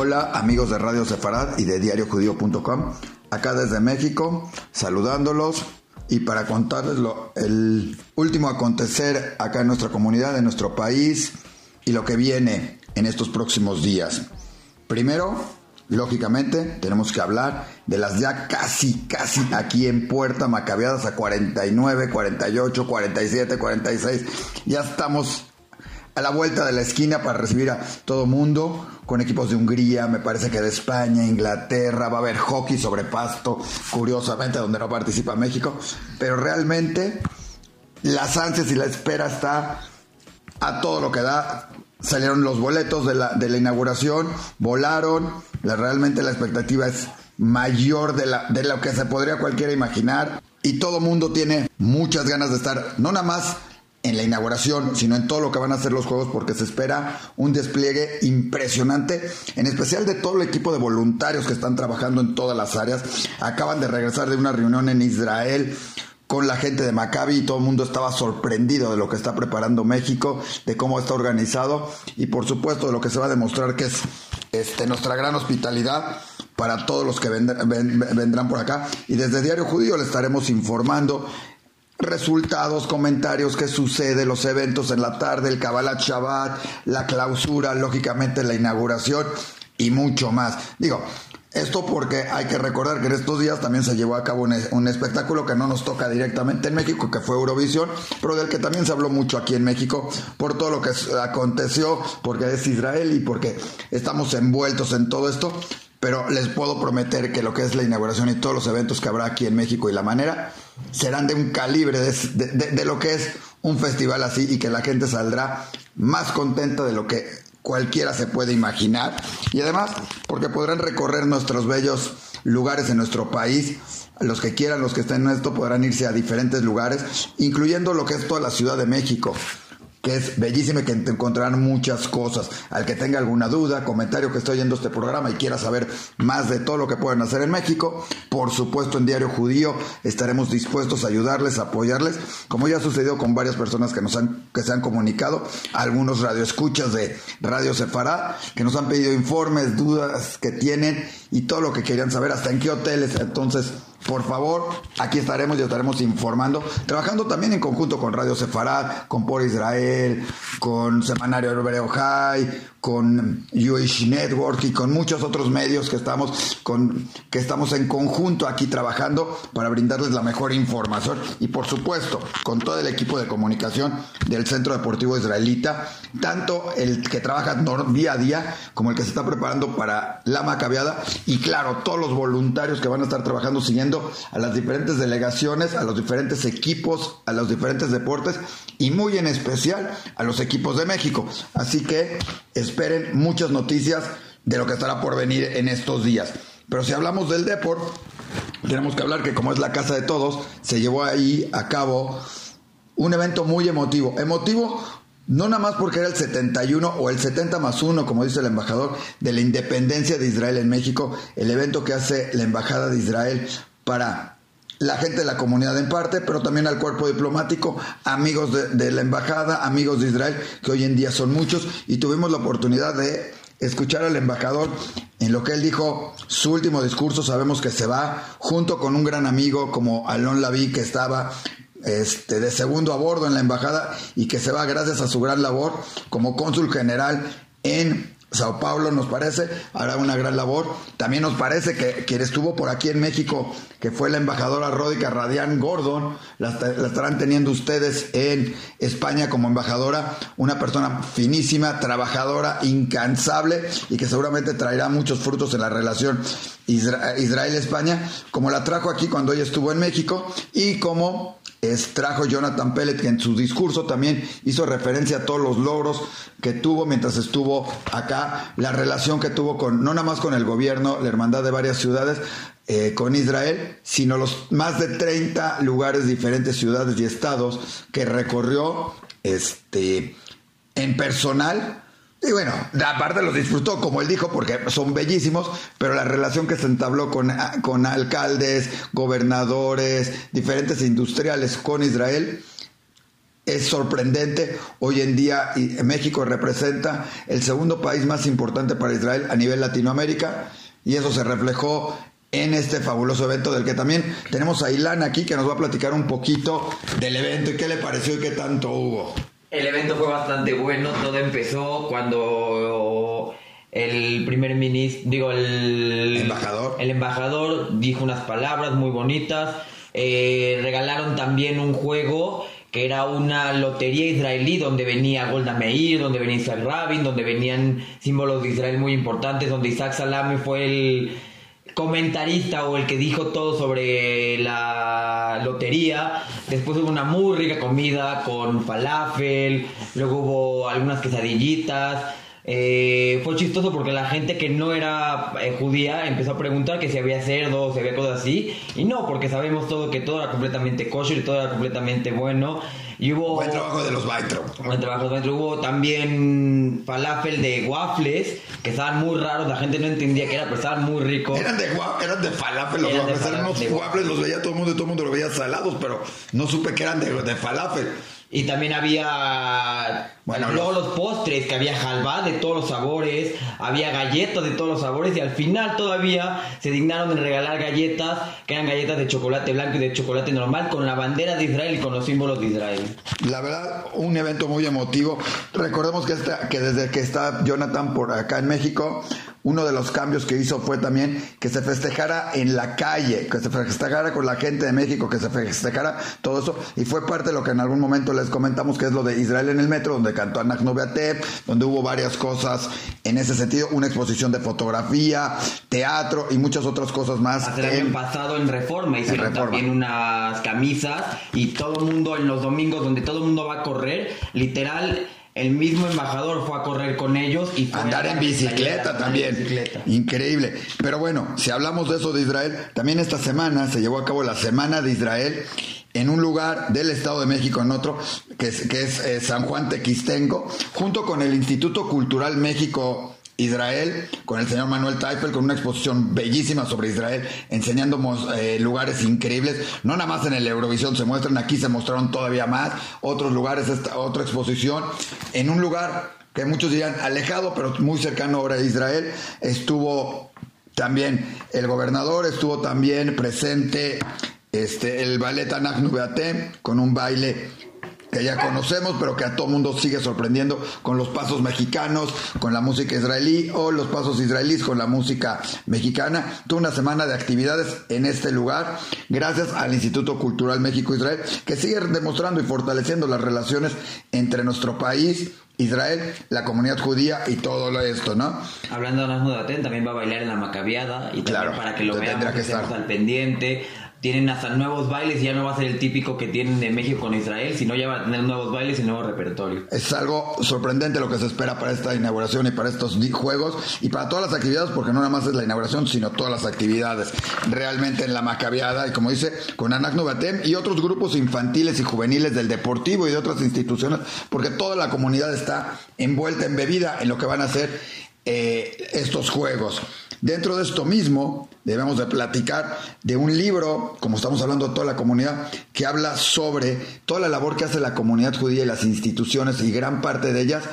Hola amigos de Radio Sefarad y de diariojudío.com, acá desde México, saludándolos y para contarles lo, el último acontecer acá en nuestra comunidad, en nuestro país y lo que viene en estos próximos días. Primero, lógicamente, tenemos que hablar de las ya casi, casi aquí en puerta, macabeadas a 49, 48, 47, 46. Ya estamos a la vuelta de la esquina para recibir a todo mundo, con equipos de Hungría, me parece que de España, Inglaterra, va a haber hockey sobre pasto, curiosamente donde no participa México, pero realmente las ansias y la espera está a todo lo que da. Salieron los boletos de la, de la inauguración, volaron, la, realmente la expectativa es mayor de, la, de lo que se podría cualquiera imaginar y todo mundo tiene muchas ganas de estar, no nada más en la inauguración, sino en todo lo que van a hacer los juegos, porque se espera un despliegue impresionante, en especial de todo el equipo de voluntarios que están trabajando en todas las áreas. Acaban de regresar de una reunión en Israel con la gente de Maccabi y todo el mundo estaba sorprendido de lo que está preparando México, de cómo está organizado y por supuesto de lo que se va a demostrar que es este, nuestra gran hospitalidad para todos los que vendrán por acá. Y desde Diario Judío le estaremos informando resultados, comentarios, qué sucede, los eventos en la tarde, el Kabbalah Shabbat, la clausura, lógicamente la inauguración y mucho más. Digo, esto porque hay que recordar que en estos días también se llevó a cabo un, espectáculo que no nos toca directamente en México, que fue Eurovisión, pero del que también se habló mucho aquí en México por todo lo que aconteció, porque es Israel y porque estamos envueltos en todo esto. Pero les puedo prometer que lo que es la inauguración y todos los eventos que habrá aquí en México y la manera serán de un calibre de, lo que es un festival así y que la gente saldrá más contenta de lo que cualquiera se puede imaginar. Y además, porque podrán recorrer nuestros bellos lugares en nuestro país. Los que quieran, los que estén en esto, podrán irse a diferentes lugares, incluyendo lo que es toda la Ciudad de México que es bellísima y que te encontrarán muchas cosas. Al que tenga alguna duda, comentario que estoy oyendo este programa y quiera saber más de todo lo que pueden hacer en México, por supuesto en Diario Judío estaremos dispuestos a ayudarles, a apoyarles, como ya ha sucedido con varias personas que nos han que se han comunicado, algunos radioescuchas de Radio Sefará que nos han pedido informes, dudas que tienen y todo lo que querían saber, hasta en qué hoteles. Entonces, por favor, aquí estaremos y estaremos informando, trabajando también en conjunto con Radio Sefarad, con Por Israel, con Semanario Hebreo High, con Jewish Network y con muchos otros medios que estamos con que estamos en conjunto aquí trabajando para brindarles la mejor información y por supuesto con todo el equipo de comunicación del Centro Deportivo Israelita, tanto el que trabaja día a día como el que se está preparando para la macabeada y claro, todos los voluntarios que van a estar trabajando siguiendo a las diferentes delegaciones, a los diferentes equipos, a los diferentes deportes y muy en especial a los equipos de México. Así que esperen muchas noticias de lo que estará por venir en estos días. Pero si hablamos del Deport, tenemos que hablar que como es la casa de todos, se llevó ahí a cabo un evento muy emotivo. Emotivo no nada más porque era el 71 o el 70 más 1, como dice el embajador, de la independencia de Israel en México, el evento que hace la Embajada de Israel para la gente de la comunidad en parte, pero también al cuerpo diplomático, amigos de, la embajada, amigos de Israel, que hoy en día son muchos, y tuvimos la oportunidad de escuchar al embajador en lo que él dijo, su último discurso, sabemos que se va junto con un gran amigo como Alon Laví, que estaba este, de segundo a bordo en la embajada y que se va gracias a su gran labor como cónsul general en Sao Paulo nos parece, hará una gran labor. También nos parece que quien estuvo por aquí en México, que fue la embajadora Ródica Radián Gordon, la, estarán teniendo ustedes en España como embajadora, una persona finísima, trabajadora, incansable y que seguramente traerá muchos frutos en la relación Israel-España, como la trajo aquí cuando ella estuvo en México y como trajo Jonathan Pellet, que en su discurso también hizo referencia a todos los logros que tuvo mientras estuvo acá, la relación que tuvo con, no nada más con el gobierno, la hermandad de varias ciudades, eh, con Israel, sino los más de 30 lugares, diferentes ciudades y estados que recorrió este, en personal y bueno, aparte los disfrutó, como él dijo, porque son bellísimos, pero la relación que se entabló con, con alcaldes, gobernadores, diferentes industriales con Israel, es sorprendente. Hoy en día México representa el segundo país más importante para Israel a nivel Latinoamérica y eso se reflejó en este fabuloso evento del que también tenemos a Ilan aquí que nos va a platicar un poquito del evento y qué le pareció y qué tanto hubo. El evento fue bastante bueno, todo empezó cuando el primer ministro, digo, el embajador, el embajador dijo unas palabras muy bonitas, eh, regalaron también un juego que era una lotería israelí donde venía Golda Meir, donde venía Isaac Rabin, donde venían símbolos de Israel muy importantes, donde Isaac Salami fue el comentarista o el que dijo todo sobre la lotería. Después hubo una muy rica comida con falafel, luego hubo algunas quesadillitas. Eh, fue chistoso porque la gente que no era eh, judía empezó a preguntar que si había cerdo, si había cosas así. Y no, porque sabemos todo que todo era completamente kosher y todo era completamente bueno. Y hubo... Buen trabajo de los Baitro. Buen trabajo de Hubo también falafel de waffles, que estaban muy raros, la gente no entendía que era, pero estaban muy ricos. Eran de, eran de falafel los waffles, eran unos waffles, los veía todo el mundo y todo el mundo los veía salados, pero no supe que eran de, de falafel. Y también había, bueno, luego los postres, que había jalvá de todos los sabores, había galletas de todos los sabores y al final todavía se dignaron en regalar galletas, que eran galletas de chocolate blanco y de chocolate normal, con la bandera de Israel y con los símbolos de Israel. La verdad, un evento muy emotivo. Recordemos que, que desde que está Jonathan por acá en México, uno de los cambios que hizo fue también que se festejara en la calle, que se festejara con la gente de México, que se festejara todo eso. Y fue parte de lo que en algún momento les comentamos, que es lo de Israel en el metro, donde cantó Anak Noveatep, donde hubo varias cosas en ese sentido, una exposición de fotografía, teatro y muchas otras cosas más. El año pasado en Reforma hicieron también unas camisas y todo el mundo en los domingos donde todo el mundo va a correr, literal el mismo embajador fue a correr con ellos y andar en bicicleta también. Increíble. Pero bueno, si hablamos de eso de Israel, también esta semana se llevó a cabo la Semana de Israel en un lugar del Estado de México, en otro, que es, que es eh, San Juan Tequistengo, junto con el Instituto Cultural México Israel con el señor Manuel Taifel con una exposición bellísima sobre Israel, enseñando eh, lugares increíbles. No nada más en el Eurovisión se muestran, aquí se mostraron todavía más otros lugares, esta, otra exposición en un lugar que muchos dirían alejado, pero muy cercano ahora a Israel. Estuvo también el gobernador, estuvo también presente este, el ballet Anach con un baile que ya conocemos, pero que a todo mundo sigue sorprendiendo con los pasos mexicanos, con la música israelí o los pasos israelíes con la música mexicana. Toda una semana de actividades en este lugar, gracias al Instituto Cultural México-Israel, que sigue demostrando y fortaleciendo las relaciones entre nuestro país Israel, la comunidad judía y todo esto, ¿no? Hablando de Nahudatén, también va a bailar en la Macabiada y claro, para que lo veamos, que, estar al pendiente tienen hasta nuevos bailes, ya no va a ser el típico que tienen de México con Israel, sino ya va a tener nuevos bailes y nuevo repertorio. Es algo sorprendente lo que se espera para esta inauguración y para estos juegos y para todas las actividades, porque no nada más es la inauguración, sino todas las actividades realmente en la Macabiada y como dice, con Anak Batem y otros grupos infantiles y juveniles del deportivo y de otras instituciones, porque toda la comunidad está envuelta en bebida en lo que van a ser eh, estos juegos. Dentro de esto mismo, debemos de platicar de un libro, como estamos hablando toda la comunidad, que habla sobre toda la labor que hace la comunidad judía y las instituciones y gran parte de ellas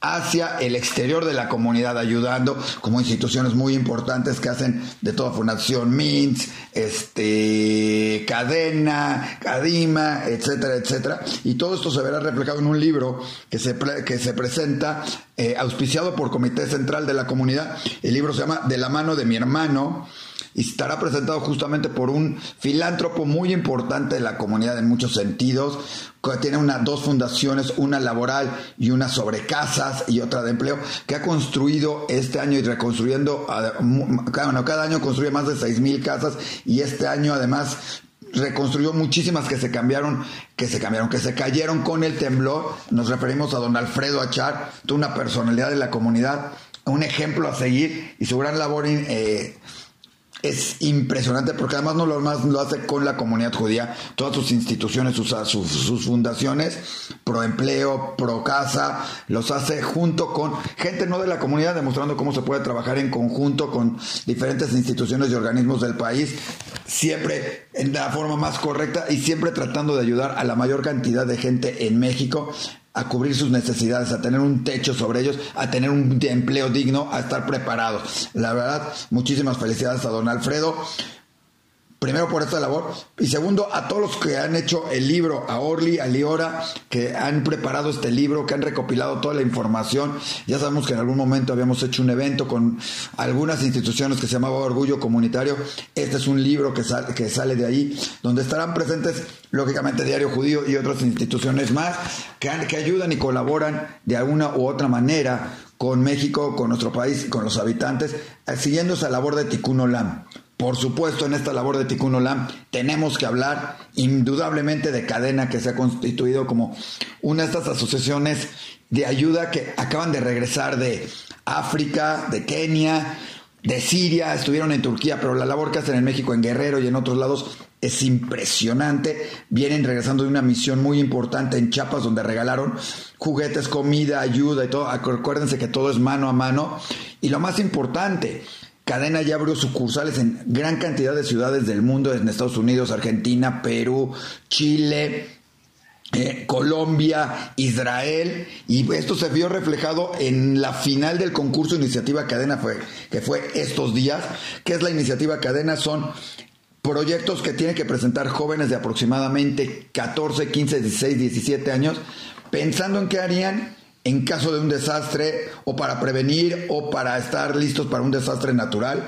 hacia el exterior de la comunidad, ayudando como instituciones muy importantes que hacen de toda Fundación MINS, este, Cadena, Cadima, etcétera, etcétera. Y todo esto se verá reflejado en un libro que se, que se presenta eh, auspiciado por Comité Central de la Comunidad. El libro se llama De la mano de mi hermano y estará presentado justamente por un filántropo muy importante de la comunidad en muchos sentidos, tiene una, dos fundaciones, una laboral y una sobre casas y otra de empleo, que ha construido este año y reconstruyendo, bueno, cada año construye más de seis mil casas y este año además reconstruyó muchísimas que se cambiaron, que se cambiaron, que se cayeron con el temblor. Nos referimos a don Alfredo Achar, una personalidad de la comunidad, un ejemplo a seguir y su gran labor eh, es impresionante porque además no lo más lo hace con la comunidad judía, todas sus instituciones, sus, sus, fundaciones, pro empleo, pro casa, los hace junto con gente no de la comunidad, demostrando cómo se puede trabajar en conjunto con diferentes instituciones y organismos del país, siempre en la forma más correcta y siempre tratando de ayudar a la mayor cantidad de gente en México a cubrir sus necesidades, a tener un techo sobre ellos, a tener un empleo digno, a estar preparados. La verdad, muchísimas felicidades a don Alfredo primero por esta labor y segundo a todos los que han hecho el libro, a Orly, a Liora, que han preparado este libro, que han recopilado toda la información. Ya sabemos que en algún momento habíamos hecho un evento con algunas instituciones que se llamaba Orgullo Comunitario. Este es un libro que, sale, que sale de ahí, donde estarán presentes, lógicamente, Diario Judío y otras instituciones más que, que ayudan y colaboran de alguna u otra manera con México, con nuestro país, con los habitantes, siguiendo esa labor de Tikkun Olam. Por supuesto, en esta labor de Tikkun Olam tenemos que hablar indudablemente de cadena que se ha constituido como una de estas asociaciones de ayuda que acaban de regresar de África, de Kenia, de Siria, estuvieron en Turquía, pero la labor que hacen en México, en Guerrero y en otros lados es impresionante. Vienen regresando de una misión muy importante en Chiapas donde regalaron juguetes, comida, ayuda y todo. Acuérdense que todo es mano a mano. Y lo más importante, Cadena ya abrió sucursales en gran cantidad de ciudades del mundo, en Estados Unidos, Argentina, Perú, Chile, eh, Colombia, Israel, y esto se vio reflejado en la final del concurso Iniciativa Cadena, fue, que fue estos días. ¿Qué es la Iniciativa Cadena? Son proyectos que tienen que presentar jóvenes de aproximadamente 14, 15, 16, 17 años, pensando en qué harían en caso de un desastre o para prevenir o para estar listos para un desastre natural.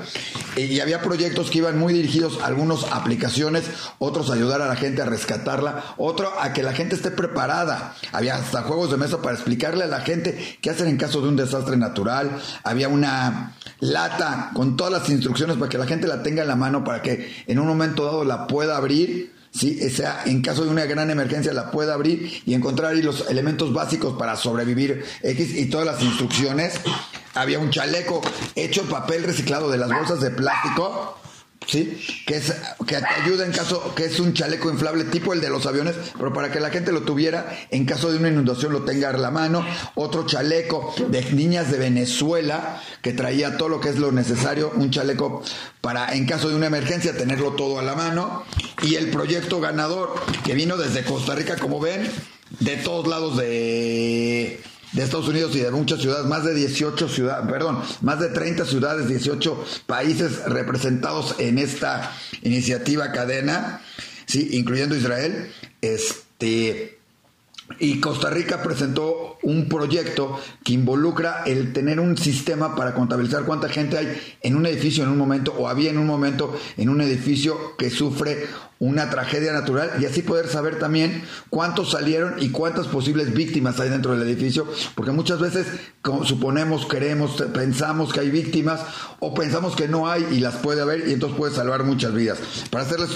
Eh, y había proyectos que iban muy dirigidos, algunos aplicaciones, otros a ayudar a la gente a rescatarla, otro a que la gente esté preparada. Había hasta juegos de mesa para explicarle a la gente qué hacer en caso de un desastre natural. Había una lata con todas las instrucciones para que la gente la tenga en la mano para que en un momento dado la pueda abrir ¿sí? sea, en caso de una gran emergencia la pueda abrir y encontrar ahí los elementos básicos para sobrevivir X y todas las instrucciones. Había un chaleco hecho en papel reciclado de las bolsas de plástico ¿sí? Que, es, que te ayuda en caso, que es un chaleco inflable tipo el de los aviones, pero para que la gente lo tuviera, en caso de una inundación lo tenga a la mano. Otro chaleco de niñas de Venezuela, que traía todo lo que es lo necesario, un chaleco para en caso de una emergencia tenerlo todo a la mano. Y el proyecto ganador, que vino desde Costa Rica, como ven, de todos lados de de Estados Unidos y de muchas ciudades, más de 18 ciudades, perdón, más de 30 ciudades, 18 países representados en esta iniciativa cadena, sí, incluyendo Israel, este y Costa Rica presentó un proyecto que involucra el tener un sistema para contabilizar cuánta gente hay en un edificio en un momento o había en un momento en un edificio que sufre una tragedia natural y así poder saber también cuántos salieron y cuántas posibles víctimas hay dentro del edificio, porque muchas veces suponemos, queremos, pensamos que hay víctimas o pensamos que no hay y las puede haber y entonces puede salvar muchas vidas. Para hacerles,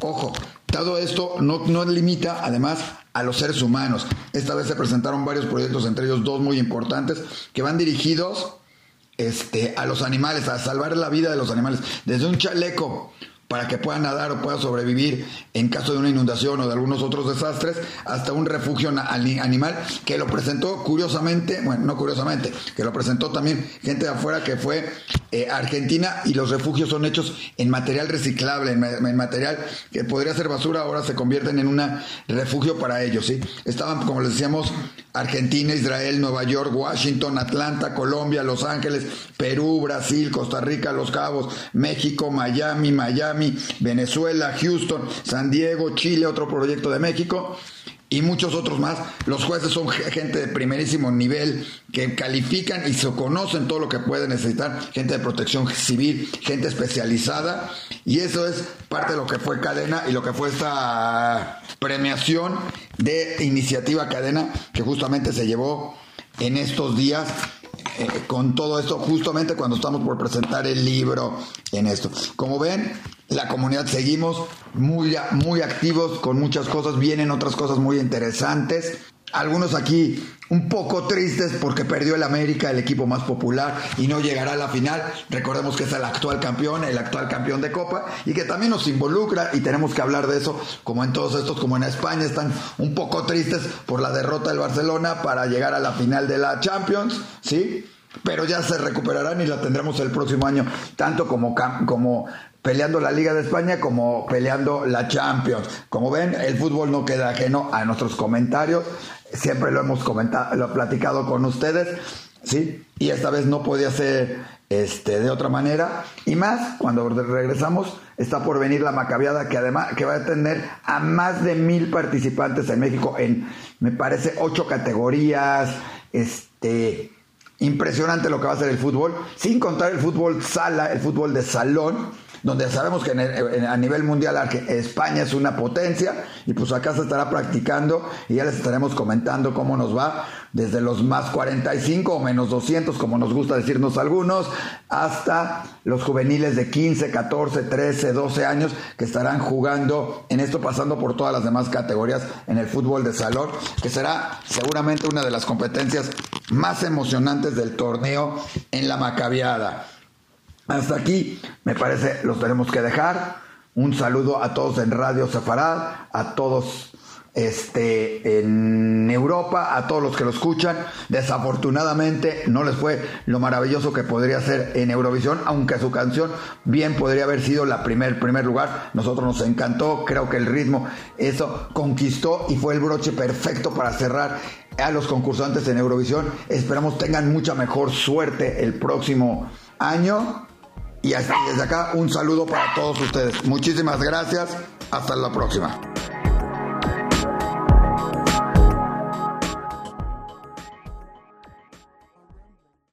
ojo, todo esto no, no limita además a los seres humanos. Esta vez se presentaron varios proyectos, entre ellos dos muy importantes, que van dirigidos este, a los animales, a salvar la vida de los animales. Desde un chaleco para que pueda nadar o pueda sobrevivir en caso de una inundación o de algunos otros desastres, hasta un refugio animal que lo presentó curiosamente, bueno, no curiosamente, que lo presentó también gente de afuera que fue eh, Argentina y los refugios son hechos en material reciclable, en, material que podría ser basura, ahora se convierten en un refugio para ellos, ¿sí? Estaban, como les decíamos, Argentina, Israel, Nueva York, Washington, Atlanta, Colombia, Los Ángeles, Perú, Brasil, Costa Rica, Los Cabos, México, Miami, Miami, Venezuela, Houston, San Diego, Chile, otro proyecto de México y muchos otros más. Los jueces son gente de primerísimo nivel que califican y se conocen todo lo que pueden necesitar, gente de protección civil, gente especializada y eso es parte de lo que fue Cadena y lo que fue esta premiación de iniciativa Cadena que justamente se llevó en estos días eh, con todo esto, justamente cuando estamos por presentar el libro en esto. Como ven, la comunidad seguimos muy, muy activos con muchas cosas, vienen otras cosas muy interesantes. Algunos aquí un poco tristes porque perdió el América, el equipo más popular, y no llegará a la final. Recordemos que es el actual campeón, el actual campeón de Copa, y que también nos involucra, y tenemos que hablar de eso, como en todos estos, como en España, están un poco tristes por la derrota del Barcelona para llegar a la final de la Champions, ¿sí? Pero ya se recuperarán y la tendremos el próximo año, tanto como, como peleando la Liga de España como peleando la Champions. Como ven, el fútbol no queda ajeno a nuestros comentarios siempre lo hemos comentado, lo he platicado con ustedes, ¿sí? Y esta vez no podía ser este, de otra manera. Y más, cuando regresamos, está por venir la Macabiada, que además que va a tener a más de mil participantes en México en, me parece, ocho categorías. Este, impresionante lo que va a ser el fútbol, sin contar el fútbol sala, el fútbol de salón donde sabemos que a nivel mundial España es una potencia y pues acá se estará practicando y ya les estaremos comentando cómo nos va desde los más 45 o menos 200 como nos gusta decirnos algunos hasta los juveniles de 15, 14, 13, 12 años que estarán jugando en esto pasando por todas las demás categorías en el fútbol de salón que será seguramente una de las competencias más emocionantes del torneo en la Macabiada. Hasta aquí, me parece, los tenemos que dejar. Un saludo a todos en Radio Sefarad, a todos este, en Europa, a todos los que lo escuchan. Desafortunadamente no les fue lo maravilloso que podría ser en Eurovisión, aunque su canción bien podría haber sido la primer, primer lugar. Nosotros nos encantó, creo que el ritmo, eso conquistó y fue el broche perfecto para cerrar a los concursantes en Eurovisión. Esperamos tengan mucha mejor suerte el próximo año y desde acá un saludo para todos ustedes. Muchísimas gracias. Hasta la próxima.